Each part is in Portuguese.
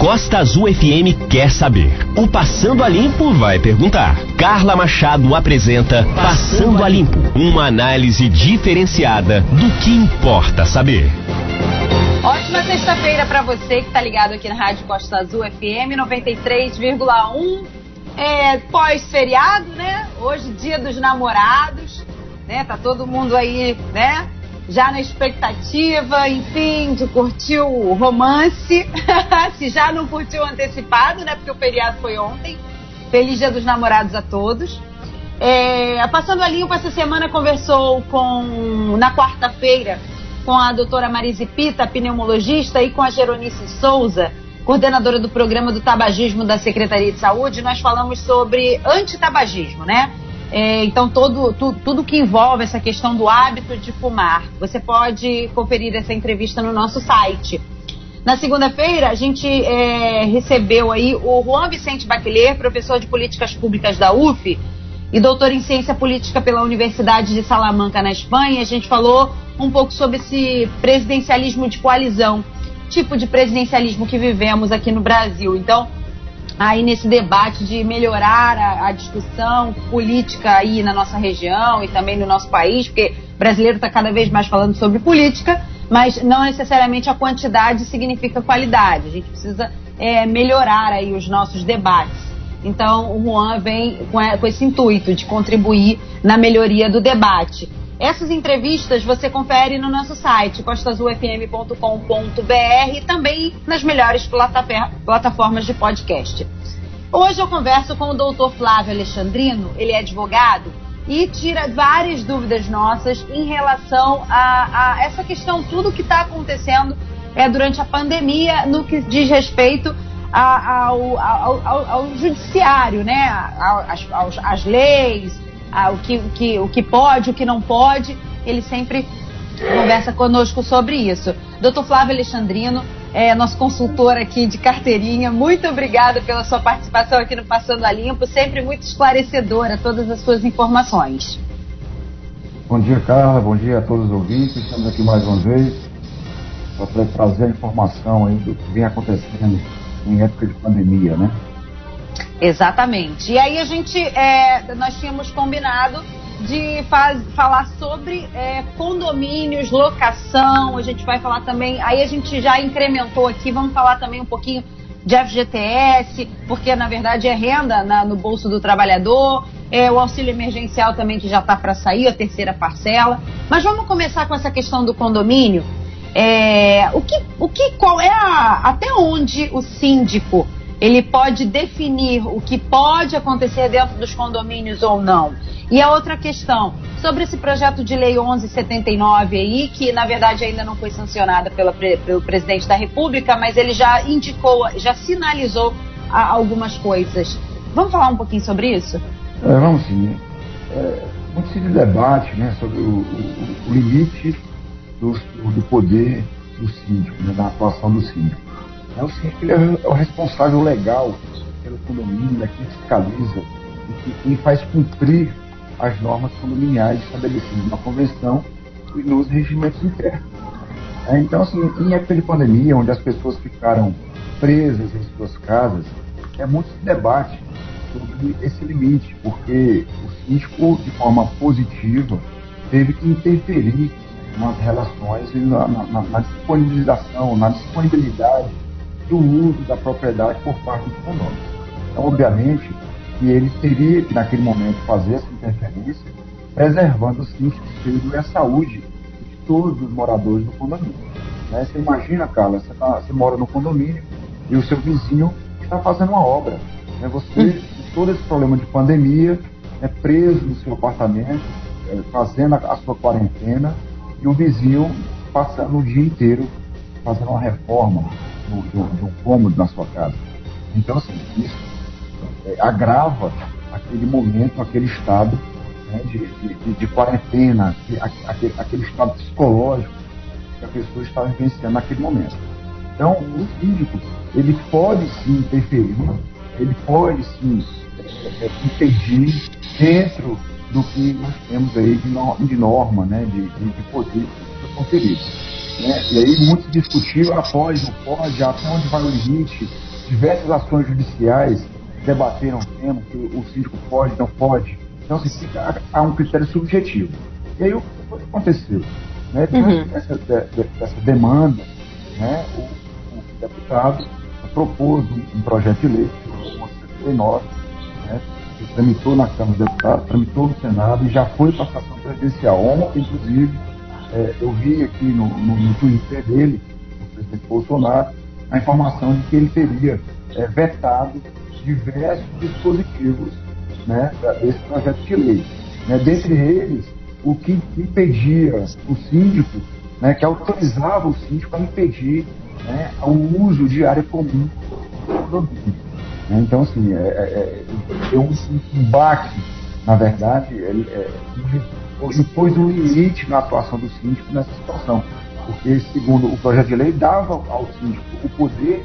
Costa Azul FM quer saber. O Passando a Limpo vai perguntar. Carla Machado apresenta Passando a Limpo, uma análise diferenciada do que importa saber. Ótima sexta-feira para você que está ligado aqui na Rádio Costa Azul FM 93,1. É, pós-feriado, né? Hoje, dia dos namorados, né? Tá todo mundo aí, né? Já na expectativa, enfim, de curtir o romance. Se já não curtiu antecipado, né? Porque o feriado foi ontem. Feliz Dia dos Namorados a todos. É, passando a limpo, essa semana conversou com, na quarta-feira, com a doutora Marise Pita, pneumologista, e com a Geronice Souza, coordenadora do programa do tabagismo da Secretaria de Saúde. Nós falamos sobre antitabagismo, né? É, então, todo, tu, tudo que envolve essa questão do hábito de fumar, você pode conferir essa entrevista no nosso site. Na segunda-feira, a gente é, recebeu aí o Juan Vicente Baqueler, professor de Políticas Públicas da UF e doutor em Ciência Política pela Universidade de Salamanca, na Espanha. A gente falou um pouco sobre esse presidencialismo de coalizão, tipo de presidencialismo que vivemos aqui no Brasil. Então, aí nesse debate de melhorar a, a, discussão política aí na nossa região e também no nosso país, porque o brasileiro está cada vez mais falando sobre política, mas não necessariamente a quantidade significa qualidade. A gente precisa é, melhorar aí os nossos debates. Então o Juan vem com, com esse intuito de contribuir na melhoria do debate. Essas entrevistas você confere no nosso site, costazulfm.com.br e também nas melhores plataformas de podcast. Hoje eu converso com o doutor Flávio Alexandrino, ele é advogado e tira várias dúvidas nossas em relação a, a essa questão, tudo que está acontecendo é, durante a pandemia no que diz respeito a, ao, ao, ao, ao, judiciário, né? As, as leis, ah, o, que, o, que, o que pode, o que não pode, ele sempre conversa conosco sobre isso. Doutor Flávio Alexandrino, é nosso consultor aqui de carteirinha, muito obrigada pela sua participação aqui no Passando a Limpo, sempre muito esclarecedora todas as suas informações. Bom dia, Carla, bom dia a todos os ouvintes, estamos aqui mais uma vez para trazer a informação aí do que vem acontecendo em época de pandemia, né? Exatamente. E aí a gente, é, nós tínhamos combinado de faz, falar sobre é, condomínios, locação, a gente vai falar também, aí a gente já incrementou aqui, vamos falar também um pouquinho de FGTS, porque na verdade é renda na, no bolso do trabalhador, é, o auxílio emergencial também que já está para sair, a terceira parcela. Mas vamos começar com essa questão do condomínio. É, o que, o que, qual é a, até onde o síndico ele pode definir o que pode acontecer dentro dos condomínios ou não. E a outra questão, sobre esse projeto de lei 1179 aí, que na verdade ainda não foi sancionada pela, pelo presidente da República, mas ele já indicou, já sinalizou algumas coisas. Vamos falar um pouquinho sobre isso? É, vamos sim. É, muito se debate né, sobre o, o, o limite do, do, poder do síndico, né, da atuação do síndico. É o ele é o responsável legal pelo condomínio, né, quem fiscaliza e quem faz cumprir as normas condominiais estabelecidas na convenção e nos regimentos internos. É, então, assim, em época de pandemia, onde as pessoas ficaram presas em suas casas, é muito debate sobre esse limite, porque o síndico, de forma positiva, teve que interferir nas relações e na, na, na disponibilização, na disponibilidade do uso da propriedade por parte dos condôminos. Então, obviamente, que ele teria que, naquele momento, fazer essa interferência, preservando sim o sossego e a saúde de todos os moradores do condomínio. Né? Você imagina, Carla, você, tá, você, mora no condomínio e o seu vizinho está fazendo uma obra. Né? Você, com todo esse problema de pandemia, é preso no seu apartamento, é, fazendo a, a sua quarentena, e o vizinho passando o dia inteiro fazendo uma reforma de um cômodo na sua casa. Então, assim, isso é, agrava aquele momento, aquele estado né, de, de, de, quarentena, aquele, aquele estado psicológico que a pessoa está vivenciando naquele momento. Então, o síndico, ele pode sim interferir, ele pode sim é, é, impedir dentro do que nós temos aí de, norma, né, de, de, de poder. Né? E aí muitos discutiram, ah, pode, não pode, até onde vai o limite. Diversas ações judiciais debateram o tema, que o síndico pode, não pode. Então, assim, fica, há um critério subjetivo. E aí o que aconteceu? Né? Uhum. Essa, essa demanda, né? o, o deputado propôs um, um, projeto de lei, o 79, né? que tramitou na Câmara dos Deputados, tramitou no Senado e já foi para a sessão presidencial. Ontem, inclusive, é, eu vi aqui no, no, no, Twitter dele, do presidente Bolsonaro, a informação de que ele teria é, vetado diversos dispositivos né, desse projeto de lei. Né, dentre eles, o que impedia o síndico, né, que autorizava o síndico a impedir né, o uso de área comum do. Né, então, assim, é, é, é, é um, um baque, na verdade, ele, é, impôs um limite na atuação do síndico nessa situação. Porque, segundo o projeto de lei, dava ao síndico o poder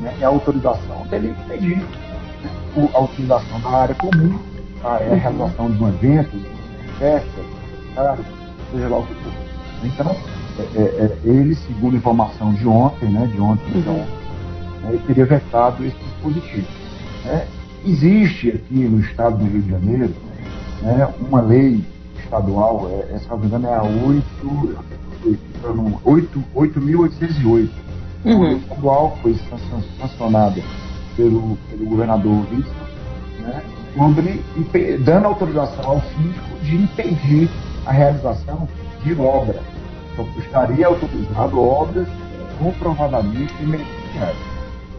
né, e a autorização dele impedir né, a utilização da área comum, a, a realização de um evento, de uma festa, seja lá o que for. Então, é, é, é, ele, segundo a informação de ontem, né, de ontem, uhum. então, né, ele teria vetado esse dispositivo. Né. Existe aqui no estado do Rio de Janeiro né, uma lei estadual, é, é, se não me engano, é a 8.808. Uhum. Lei estadual foi sancionada pelo, pelo governador Wilson, né, sobre, dando autorização ao síndico de impedir a realização de obras. Então, estaria autorizado obras comprovadamente emergenciais.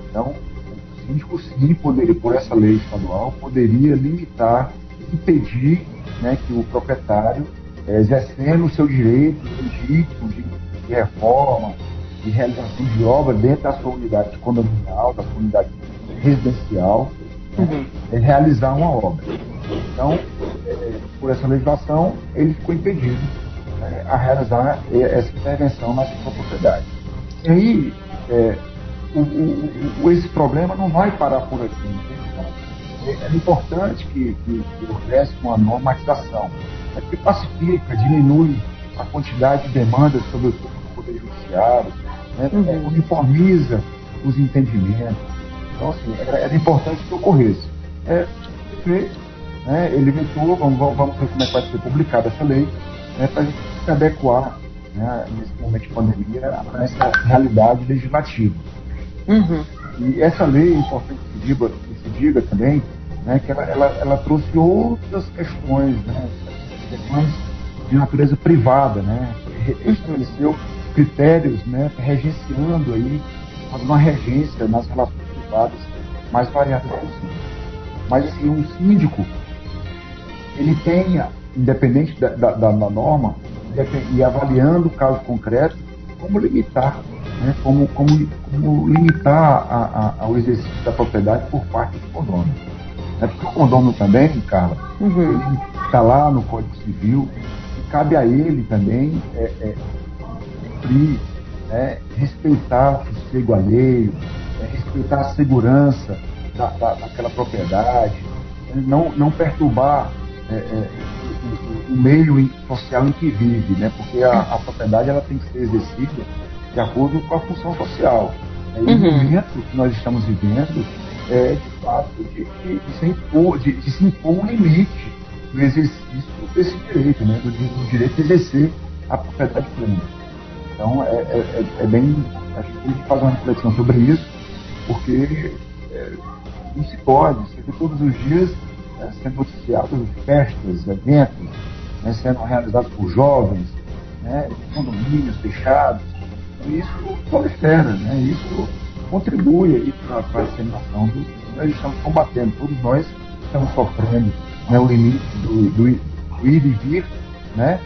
Então, o síndico, sim, poderia, por essa lei estadual, poderia limitar, impedir né, que o proprietário, é, exercendo o seu direito legítimo de, de reforma, de realização de obra dentro da sua unidade condominial, da sua unidade residencial, uhum. é, realizar uma obra. Então, é, por essa legislação, ele ficou impedido é, a realizar essa intervenção na sua propriedade. E aí, é, o, o, o, esse problema não vai parar por aqui. É, é importante que, que, que houvesse uma normatização, é que pacifica, diminui a quantidade de demandas, sobretudo do Poder Judiciário, né, uhum. É, uniformiza os entendimentos. Então, assim, era, era importante que ocorresse. É, fez, né, ele vetou, vamos, vamos ver como é que vai ser publicada essa lei, né, para a gente se adequar né, nesse momento de pandemia a essa realidade legislativa. Uhum. E essa lei, é importante que se diga, que se diga também, né, que ela, ela, ela, trouxe outras questões, né, questões de natureza privada, né, estabeleceu critérios, né, regenciando aí, fazendo uma regência nas relações privadas mais variadas possíveis. Mas assim, um síndico, ele tenha, independente da, da, da norma, e avaliando o caso concreto, como limitar, né, como, como, como limitar a, a, exercício da propriedade por parte do condomínio. É porque o condomínio também, Carla, uhum. está lá no Código Civil, e cabe a ele também é, é, cumprir, é, respeitar o sossego alheio, é, respeitar a segurança da, da, daquela propriedade, né, não, não perturbar é, é, o, o, meio social em que vive, né? porque a, a, propriedade ela tem que ser exercida de acordo com a função social. É, uhum. O momento que nós estamos vivendo é, fato, de, de, de, se, impor, de, de, se impor um limite no exercício desse direito, né? do, do direito de exercer a propriedade plena. Então, é, é, é, é bem. Acho que tem que fazer uma reflexão sobre isso, porque é, não se pode, você vê todos os dias né, sendo noticiados festas, eventos, né, sendo realizados por jovens, né, condomínios fechados. Então, isso prolifera, né, isso contribui para a disseminação do nós estamos combatendo, todos nós estamos sofrendo né, o limite do, do, do, ir e vir, né,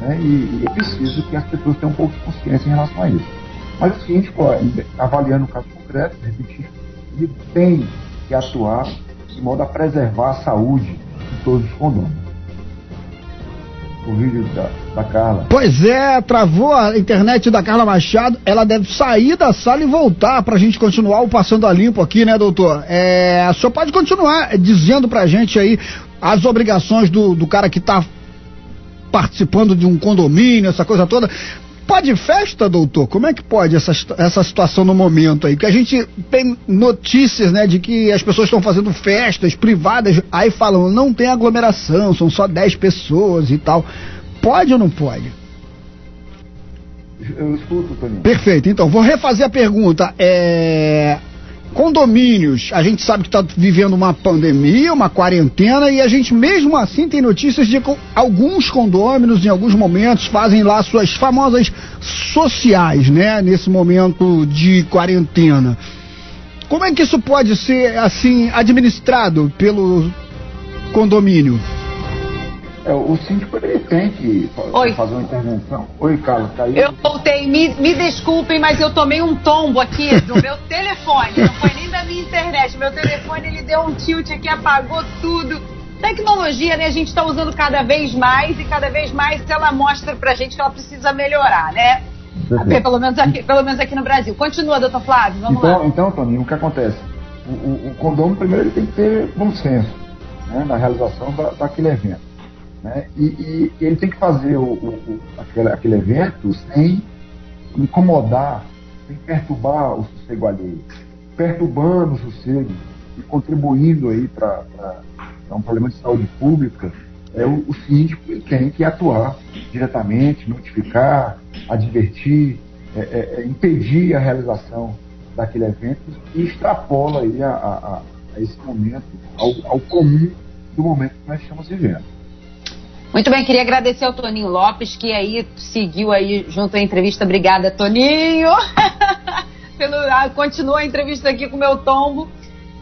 né, e, e é preciso que as pessoas tenham um pouco de consciência em relação a isso. Mas o seguinte, pô, avaliando o caso concreto, repetir, ele tem que atuar de modo a preservar a saúde de todos os condôminos o vídeo da, da Carla. Pois é, travou a internet da Carla Machado. Ela deve sair da sala e voltar para a gente continuar o Passando a Limpo aqui, né, doutor? É, o senhor pode continuar dizendo para a gente aí as obrigações do, do cara que está participando de um condomínio, essa coisa toda. Pode festa, doutor? Como é que pode essa, essa situação no momento aí? Que a gente tem notícias, né, de que as pessoas estão fazendo festas privadas, aí falam, não tem aglomeração, são só 10 pessoas e tal. Pode ou não pode? Eu escuto, Toninho. Perfeito. Então, vou refazer a pergunta. É... Condomínios, a gente sabe que está vivendo uma pandemia, uma quarentena, e a gente mesmo assim tem notícias de que alguns condôminos, em alguns momentos, fazem lá suas famosas sociais, né? Nesse momento de quarentena. Como é que isso pode ser, assim, administrado pelo condomínio? É, o síndico ele tem que Oi. fazer uma intervenção. Oi, Carlos, caiu. Eu voltei, me, me desculpem, mas eu tomei um tombo aqui no meu telefone. Não foi nem da minha internet. Meu telefone ele deu um tilt aqui, apagou tudo. Tecnologia, né? A gente está usando cada vez mais e cada vez mais ela mostra pra gente que ela precisa melhorar, né? Pelo menos, aqui, pelo menos aqui no Brasil. Continua, doutor Flávio, vamos então, lá. Então, Toninho, o que acontece? O, o, o condomínio, primeiro, ele tem que ter bom senso né, na realização da, daquele evento. Né? E, e, ele tem que fazer o, o, aquele, aquele evento sem incomodar, sem perturbar o sossego alheio. Perturbando o sossego e contribuindo aí para um problema de saúde pública, é, o, o síndico tem que atuar diretamente, notificar, advertir, é, é, é impedir a realização daquele evento e extrapola aí a, a, a esse momento, ao, ao comum do momento que nós estamos vivendo. Muito bem, queria agradecer ao Toninho Lopes, que aí seguiu aí junto à entrevista. Obrigada, Toninho! Pelo, ah, continua a entrevista aqui com o meu tombo.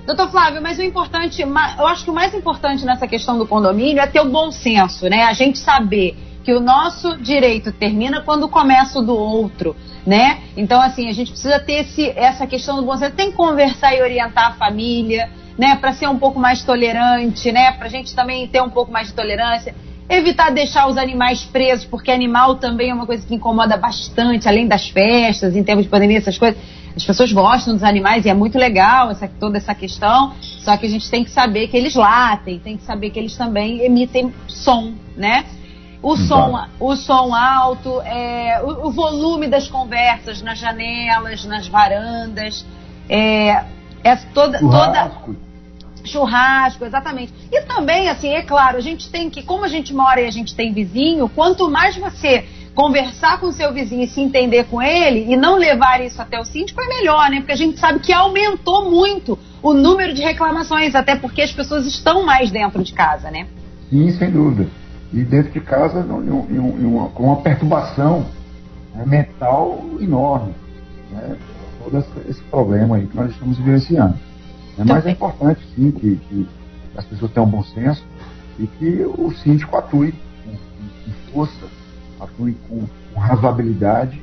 Doutor Flávio, mas o importante, eu acho que o mais importante nessa questão do condomínio é ter o bom senso, né? A gente saber que o nosso direito termina quando começa o do outro, né? Então, assim, a gente precisa ter esse, essa questão do bom senso. Tem que conversar e orientar a família, né? Para ser um pouco mais tolerante, né? Para a gente também ter um pouco mais de tolerância evitar deixar os animais presos, porque animal também é uma coisa que incomoda bastante, além das festas, em termos de pandemia, essas coisas. As pessoas gostam dos animais e é muito legal essa, toda essa questão, só que a gente tem que saber que eles latem, tem que saber que eles também emitem som, né? O som, o som alto, é, o, o, volume das conversas nas janelas, nas varandas, é, é toda, toda Churrasco, exatamente. E também, assim, é claro, a gente tem que, como a gente mora e a gente tem vizinho, quanto mais você conversar com seu vizinho e se entender com ele e não levar isso até o síndico é melhor, né? Porque a gente sabe que aumentou muito o número de reclamações, até porque as pessoas estão mais dentro de casa, né? Sim, sem dúvida. E dentro de casa uma, com uma perturbação né, mental enorme. Né? Todo esse problema aí que nós estamos vivenciando. É, mas é importante, sim, que, que, as pessoas tenham bom senso e que o síndico atue com, com força, atue com, com razoabilidade,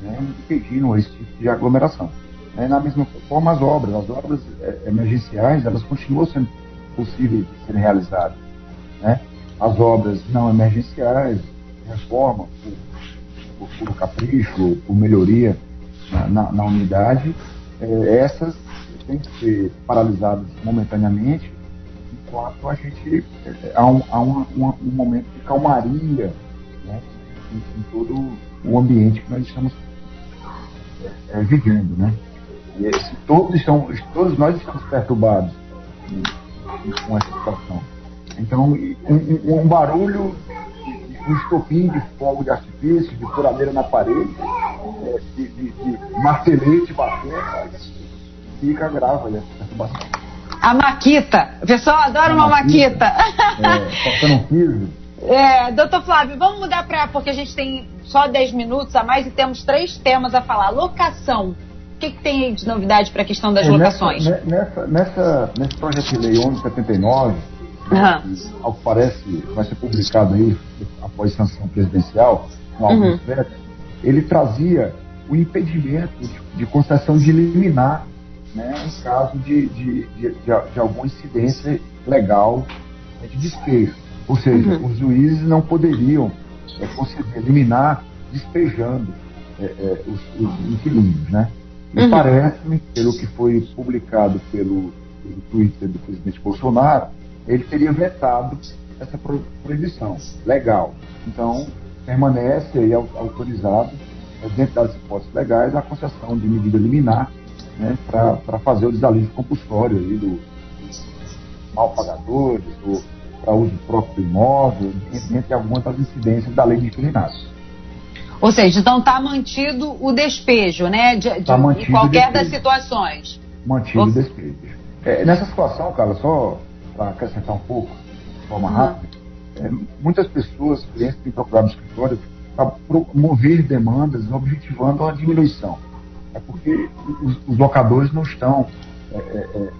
né, impedindo esse tipo de aglomeração. É, na mesma forma, as obras, as obras é, emergenciais, elas continuam sendo possíveis de serem realizadas. Né? As obras não emergenciais, reforma, por, por, por capricho, por melhoria na, na, na unidade, é, essas têm que ser paralisadas momentaneamente, enquanto a gente é, há um, há um, um, um momento de calmaria né, em, em, todo o ambiente que nós estamos é, é vivendo, né? E se todos estão, todos nós estamos perturbados com essa situação. Então, um, barulho, um estopim de fogo de artifício, de furadeira na parede, é, de, de, de martelete batendo, fica essa perturbação. A maquita. O pessoal adora a uma maquita. maquita. É, um piso. É, doutor Flávio, vamos mudar para. Porque a gente tem só 10 minutos a mais e temos três temas a falar. Locação. O que, que tem de novidade para a questão das é, locações? Nessa, nessa, nessa, nesse projeto de lei 1179, uhum. que, ao que parece vai ser publicado aí após sanção presidencial, alguns uhum. ele trazia o impedimento de, de concessão de liminar né, em caso de, de, de, de, alguma incidência legal de despejo. Ou seja, uhum. os juízes não poderiam é, conceder, eliminar despejando é, é, os, os, inquilinos. Né? E uhum. parece-me, pelo que foi publicado pelo, pelo Twitter do presidente Bolsonaro, ele teria vetado essa proibição legal. Então, permanece aí autorizado é, dentro das hipóteses legais, a concessão de medida liminar né, para fazer o desalívio compulsório aí do, dos mal pagadores, para uso próprio do imóvel, entre algumas das incidências da lei de inquilinatos. Ou seja, então está mantido o despejo, né? De, de tá em qualquer das situações. Mantido o despejo. É, nessa situação, cara, só para acrescentar um pouco, de forma uhum. rápida, é, muitas pessoas, clientes, têm procurado no escritório para promover demandas objetivando a diminuição. É porque os, os locadores não estão é, é, é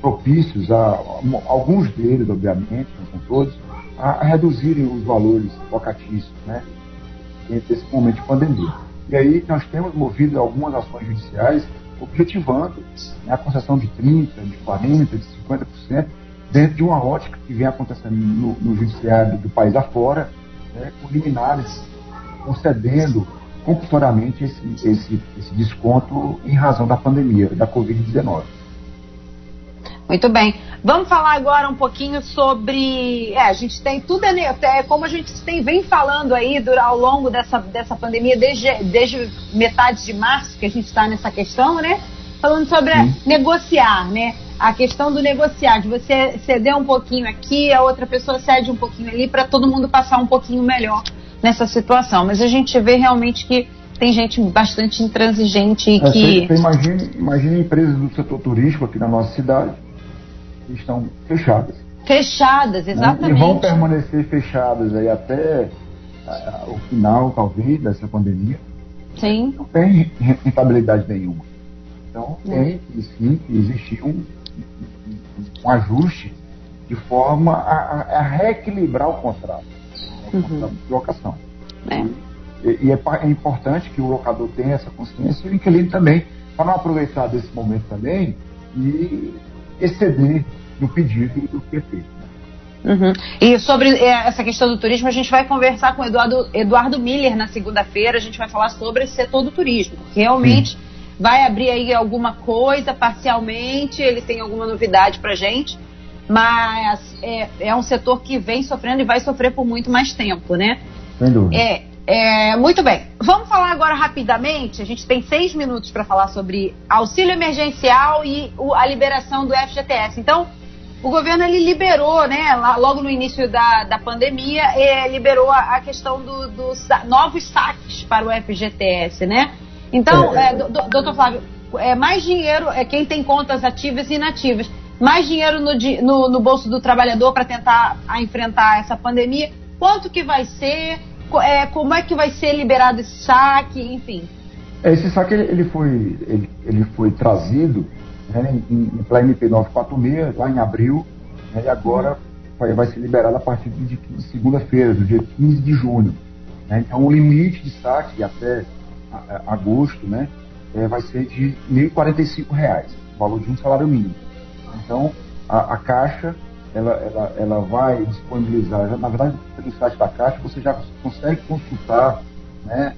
propícios a, a, alguns deles, obviamente, não são todos, a, a reduzirem os valores locatícios, né? Nesse momento de pandemia. E aí nós temos movido algumas ações judiciais objetivando né, a concessão de 30%, de 40%, de 50%, dentro de uma ótica que vem acontecendo no, no judiciário do país afora, né, com liminares concedendo compulsoriamente esse, esse, esse desconto em razão da pandemia, da Covid-19. Muito bem. Vamos falar agora um pouquinho sobre. É, a gente tem tudo, é, é como a gente tem, vem falando aí ao longo dessa, dessa pandemia, desde, desde metade de março, que a gente está nessa questão, né? Falando sobre negociar, né? A questão do negociar, de você ceder um pouquinho aqui, a outra pessoa cede um pouquinho ali, para todo mundo passar um pouquinho melhor nessa situação. Mas a gente vê realmente que tem gente bastante intransigente e é, que. Você, imagine, imagine empresas do setor turístico aqui na nossa cidade que estão fechadas. Fechadas, exatamente. Né? E vão permanecer fechadas aí até uh, o final, talvez, dessa pandemia. Sim. Não tem rentabilidade nenhuma. Então, tem que, sim, que existir um, um, ajuste de forma a, a reequilibrar o contrato. Uhum. locação. É. E, e é, é, importante que o locador tenha essa consciência e o inquilino também, para não aproveitar desse momento também e exceder no pedido do que é feito. Uhum. E sobre é, essa questão do turismo, a gente vai conversar com o Eduardo, Eduardo Miller na segunda-feira. A gente vai falar sobre esse setor do turismo, que realmente Sim. vai abrir aí alguma coisa parcialmente. Ele tem alguma novidade para gente, mas é, é, um setor que vem sofrendo e vai sofrer por muito mais tempo, né? Sem dúvida. É, é, muito bem. Vamos falar agora rapidamente. A gente tem seis minutos para falar sobre auxílio emergencial e o, a liberação do FGTS. Então, o governo ele liberou, né, logo no início da, da pandemia, é, liberou a, a questão do, dos novos saques para o FGTS, né? Então, é, é doutor Flávio, é, mais dinheiro é quem tem contas ativas e inativas, mais dinheiro no, no, no bolso do trabalhador para tentar enfrentar essa pandemia. Quanto que vai ser? é, como é que vai ser liberado esse saque, enfim. É, esse saque ele, foi, ele, ele, foi trazido né, pela MP 946, lá em abril, né, e agora vai, vai, ser liberado a partir de, de segunda-feira, do dia 15 de junho. Né, então o limite de saque até a, a, agosto né, é, vai ser de R$ 1.045, o valor de um salário mínimo. Então a, a Caixa ela, ela, ela vai disponibilizar, já, na verdade, pelo site da Caixa, você já consegue consultar né,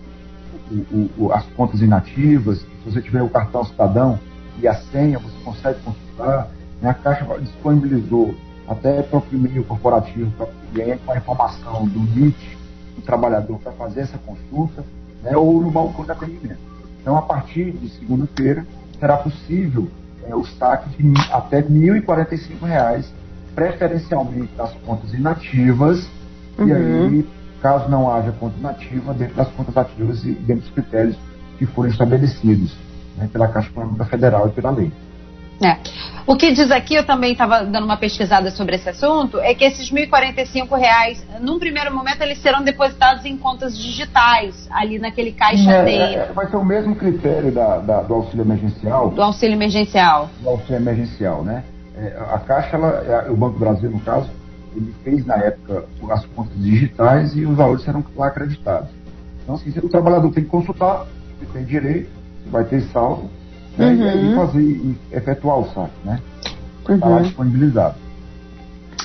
o, o, as contas inativas, se você tiver o cartão cidadão e a senha, você consegue consultar. Né, a Caixa disponibilizou até próprio e-mail corporativo para o cliente com a informação do NIT do trabalhador para fazer essa consulta, né, ou no balcão de atendimento. Então, a partir de segunda-feira, será possível é, o saque de até R$ 1.045 preferencialmente das contas inativas, uhum. e aí, caso não haja conta inativa, dentro das contas ativas e dentro dos critérios que forem estabelecidos né, pela Caixa Econômica Federal e pela lei. É. O que diz aqui, eu também estava dando uma pesquisada sobre esse assunto, é que esses R$ 1.045, num primeiro momento, eles serão depositados em contas digitais, ali naquele caixa é, é, é, vai ser o mesmo critério da, da, do auxílio emergencial. Do auxílio emergencial. Do auxílio emergencial, né? É, a Caixa, ela, é, o Banco do Brasil, no caso, ele fez na época as contas digitais e os valores serão lá acreditados. Então, assim, o trabalhador tem que consultar, ele tem direito, vai ter saldo, né, uhum. e fazer, e efetuar o saque, né? Está uhum. lá disponibilizado.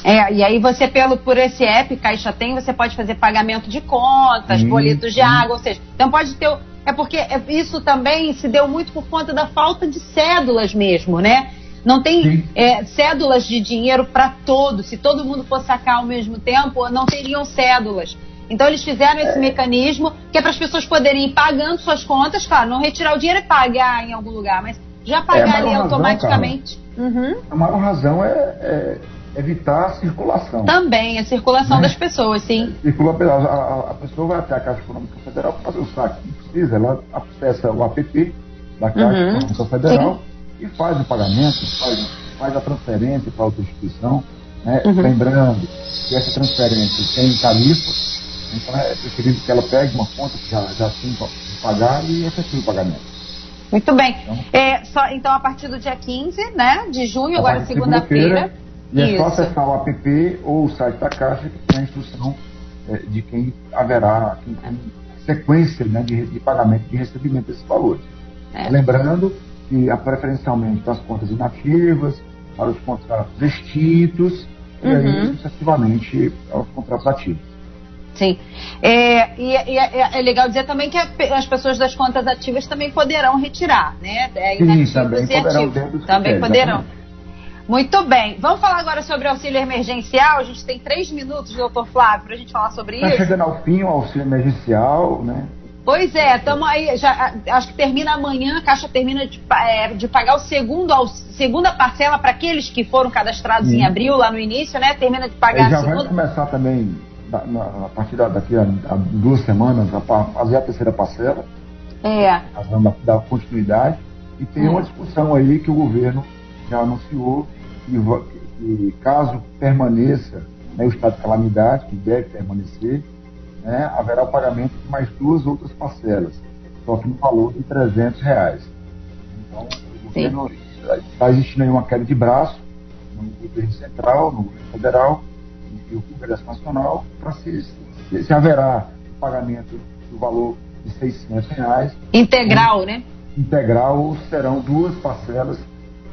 É, e aí você, pelo, por esse app Caixa Tem, você pode fazer pagamento de contas, sim, boletos de sim. água, ou seja, então pode ter. É porque isso também se deu muito por conta da falta de cédulas mesmo, né? Não tem é, cédulas de dinheiro para todos. Se todo mundo fosse sacar ao mesmo tempo, não teriam cédulas. Então eles fizeram esse é. mecanismo que é para as pessoas poderem ir pagando suas contas, claro, não retirar o dinheiro e pagar em algum lugar, mas já pagar ali automaticamente. Razão, uhum. A maior razão é, é, evitar a circulação. Também, a circulação né? das pessoas, sim. Circula, a, a, pessoa vai até a Caixa Econômica Federal para fazer o saque. Não precisa, ela acessa o app da Caixa uhum. Econômica Federal sim. e faz o pagamento, faz, faz a transferência para outra instituição. Né? Uhum. Lembrando que essa transferência tem tarifa, então é preferível que ela pegue uma conta que já, já tem para pagar e efetue o pagamento. Muito bem. Então, é, só, então, a partir do dia 15 né, de junho, agora segunda-feira. E é só acessar o app ou o site da Caixa que tem a instrução é, de quem haverá quem tem sequência né, de, de, pagamento, de recebimento desses valores. É. Lembrando que preferencialmente para as contas inativas, para os contratos extintos, uhum. e aí uhum. sucessivamente aos contratos ativos. Sim. É, e, e é, é, legal dizer também que as pessoas das contas ativas também poderão retirar, né? É, Sim, também poderão. Também poderão. Exatamente. Muito bem. Vamos falar agora sobre auxílio emergencial. A gente tem três minutos, doutor Flávio, para a gente falar sobre tá isso. Está chegando ao fim o auxílio emergencial, né? Pois é, estamos aí, já, acho que termina amanhã, a Caixa termina de, é, de pagar o segundo, a segunda parcela para aqueles que foram cadastrados Sim. em abril, lá no início, né? Termina de pagar já a segunda. vai começar também, a partir daqui a, a duas semanas, a fazer a terceira parcela. É. Razão da, continuidade. E tem hum. uma discussão aí que o governo já anunciou que, que caso permaneça né, o estado de calamidade, que deve permanecer, né, haverá o pagamento de mais duas outras parcelas, só que no valor de 300 reais. Então, o governo está existindo aí uma queda de braço no governo central, no governo federal e o Congresso Nacional para se, se, se, haverá o pagamento do valor de 600 reais. Integral, né? Integral, serão duas parcelas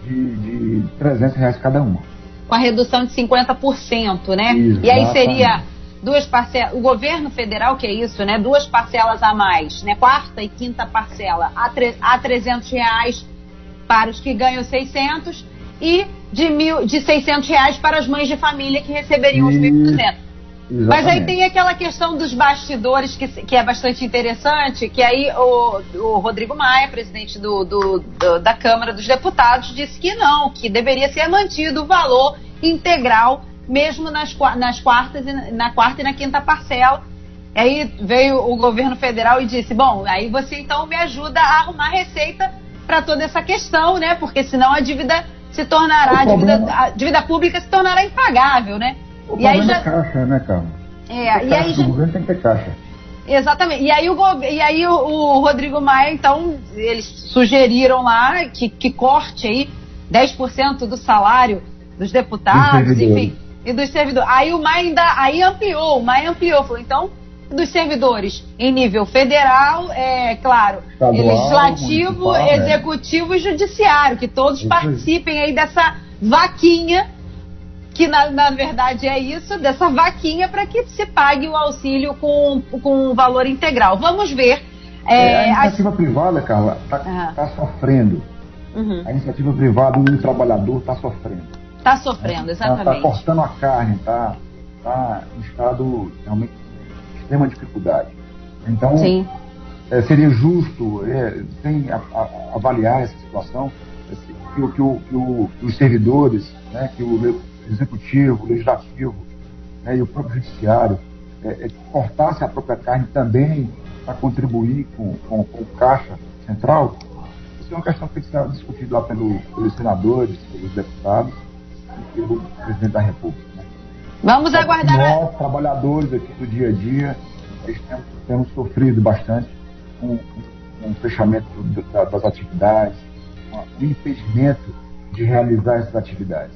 de, de 300 reais cada uma. Com a redução de 50%, né? Exatamente. E aí seria duas parcelas, o governo federal, que é isso, né? Duas parcelas a mais, né? Quarta e quinta parcela a, tre a 300 reais para os que ganham 600 e de, mil, de 600 reais para as mães de família que receberiam os 1.200. Mas aí tem aquela questão dos bastidores que, que é bastante interessante, que aí o, o Rodrigo Maia, presidente do, do, do, da Câmara dos Deputados, disse que não, que deveria ser mantido o valor integral mesmo nas, nas quartas e na quarta e na quinta parcela. Aí veio o governo federal e disse: bom, aí você então me ajuda a arrumar receita para toda essa questão, né? Porque senão a dívida se tornará, a dívida, a dívida pública se tornará impagável, né? O e aí já... é caixa, né, Carlos? É, e aí já... O governo tem que ter caixa. Exatamente. E aí, o, e aí o, o, Rodrigo Maia, então, eles sugeriram lá que, que corte aí 10% do salário dos deputados, enfim e dos servidores. Aí o Maia ainda aí ampliou, o Maia ampliou, falou, então, dos servidores em nível federal, é claro, Estadual, legislativo, né? executivo e judiciário, que todos isso participem aí dessa vaquinha, que na, na verdade é isso, dessa vaquinha para que se pague o auxílio com, com valor integral. Vamos ver. É, é, a iniciativa a... privada, Carla, está uhum. tá sofrendo. Uhum. A iniciativa privada, o trabalhador está sofrendo. Está sofrendo, tá exatamente. Está cortando a carne, está tá em estado realmente extrema dificuldade. Então, é, seria justo, é, sem a, a, avaliar essa situação, que, que, o, que, o, que os servidores, né, que o executivo, o legislativo né, e o próprio judiciário é, é, cortasse a própria carne também para contribuir com, com, com, o caixa central, isso é uma questão que tem que ser discutida lá pelo, pelos senadores, pelos deputados, pelo presidente da República. Vamos aguardar. Nós, trabalhadores aqui do dia a dia, temos, temos sofrido bastante com, com o fechamento das atividades, o impedimento de realizar essas atividades.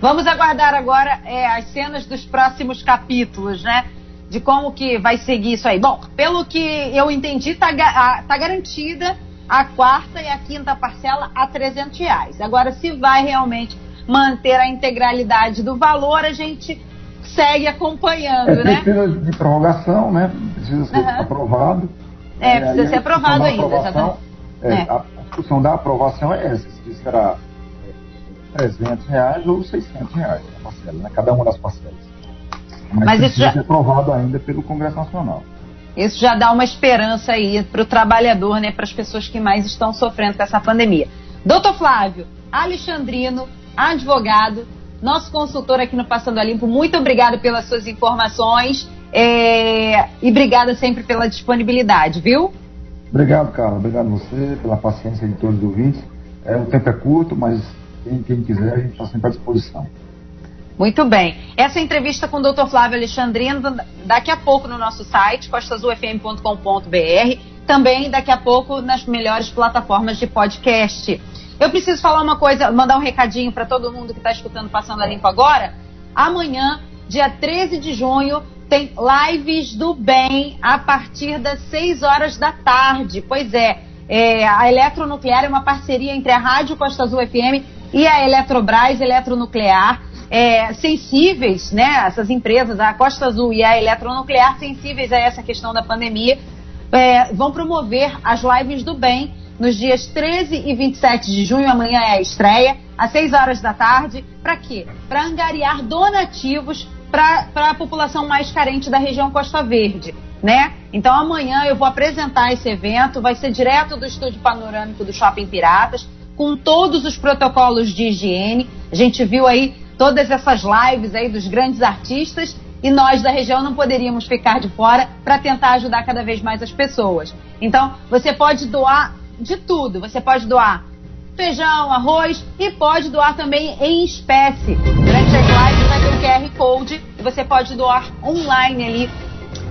Vamos aguardar agora é, as cenas dos próximos capítulos, né? De como que vai seguir isso aí. Bom, pelo que eu entendi, está tá garantida a quarta e a quinta parcela a 300 reais. Agora, se vai realmente manter a integralidade do valor, a gente segue acompanhando, é, né? Precisa de prorrogação, né? Precisa ser uhum. aprovado. É, é precisa ser aprovado ainda, exatamente. É, é. A discussão da aprovação é essa, se será 300 reais ou 600 reais a parcela, né? Cada uma das parcelas. Mas, Mas isso já- ser aprovado ainda pelo Congresso Nacional. Isso já dá uma esperança aí para o trabalhador, né, para as pessoas que mais estão sofrendo com essa pandemia. Doutor Flávio Alexandrino, advogado, nosso consultor aqui no Passando a Limpo, muito obrigado pelas suas informações é, e obrigada sempre pela disponibilidade, viu? Obrigado, Carla. Obrigado a você pela paciência de todos os ouvintes. É, o tempo é curto, mas quem, quem quiser, a gente está sempre à disposição. Muito bem. Essa entrevista com o Dr. Flávio Alexandrino daqui a pouco no nosso site, costazulfm.com.br, também daqui a pouco nas melhores plataformas de podcast. Eu preciso falar uma coisa, mandar um recadinho para todo mundo que está escutando Passando a Limpo agora. Amanhã, dia 13 de junho, tem lives do bem a partir das 6 horas da tarde. Pois é, é, a Eletronuclear é uma parceria entre a Rádio Costa Azul FM e a Eletrobras Eletronuclear. É, sensíveis, né? Essas empresas, a Costa Azul e a Eletronuclear, sensíveis a essa questão da pandemia, é, vão promover as lives do bem nos dias 13 e 27 de junho. Amanhã é a estreia, às 6 horas da tarde. Para quê? Para angariar donativos para a população mais carente da região Costa Verde. Né? Então amanhã eu vou apresentar esse evento, vai ser direto do estúdio panorâmico do Shopping Piratas, com todos os protocolos de higiene. A gente viu aí todas essas lives aí dos grandes artistas e nós da região não poderíamos ficar de fora para tentar ajudar cada vez mais as pessoas. Então, você pode doar de tudo. Você pode doar feijão, arroz e pode doar também em espécie. Durante as lives vai ter um QR Code e você pode doar online ali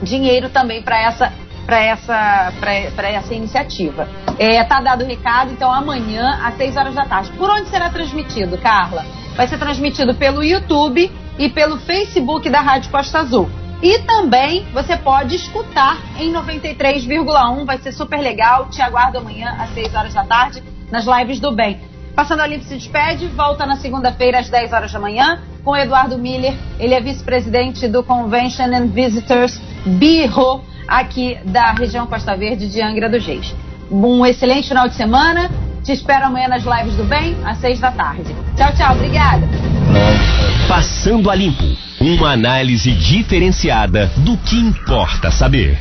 dinheiro também para essa para essa para essa iniciativa. É, tá dado o recado, então amanhã às 6 horas da tarde. Por onde será transmitido, Carla? Vai ser transmitido pelo YouTube e pelo Facebook da Rádio Costa Azul. E também você pode escutar em 93,1, vai ser super legal. Te aguardo amanhã às 6 horas da tarde nas lives do bem. Passando a Limpo se despede, volta na segunda-feira às 10 horas da manhã com Eduardo Miller. Ele é vice-presidente do Convention and Visitors Bureau aqui da região Costa Verde de Angra dos Reis. Um excelente final de semana. Te espero amanhã nas lives do bem às 6 da tarde. Tchau, tchau. Obrigada. Passando a Limpo. Uma análise diferenciada do que importa saber.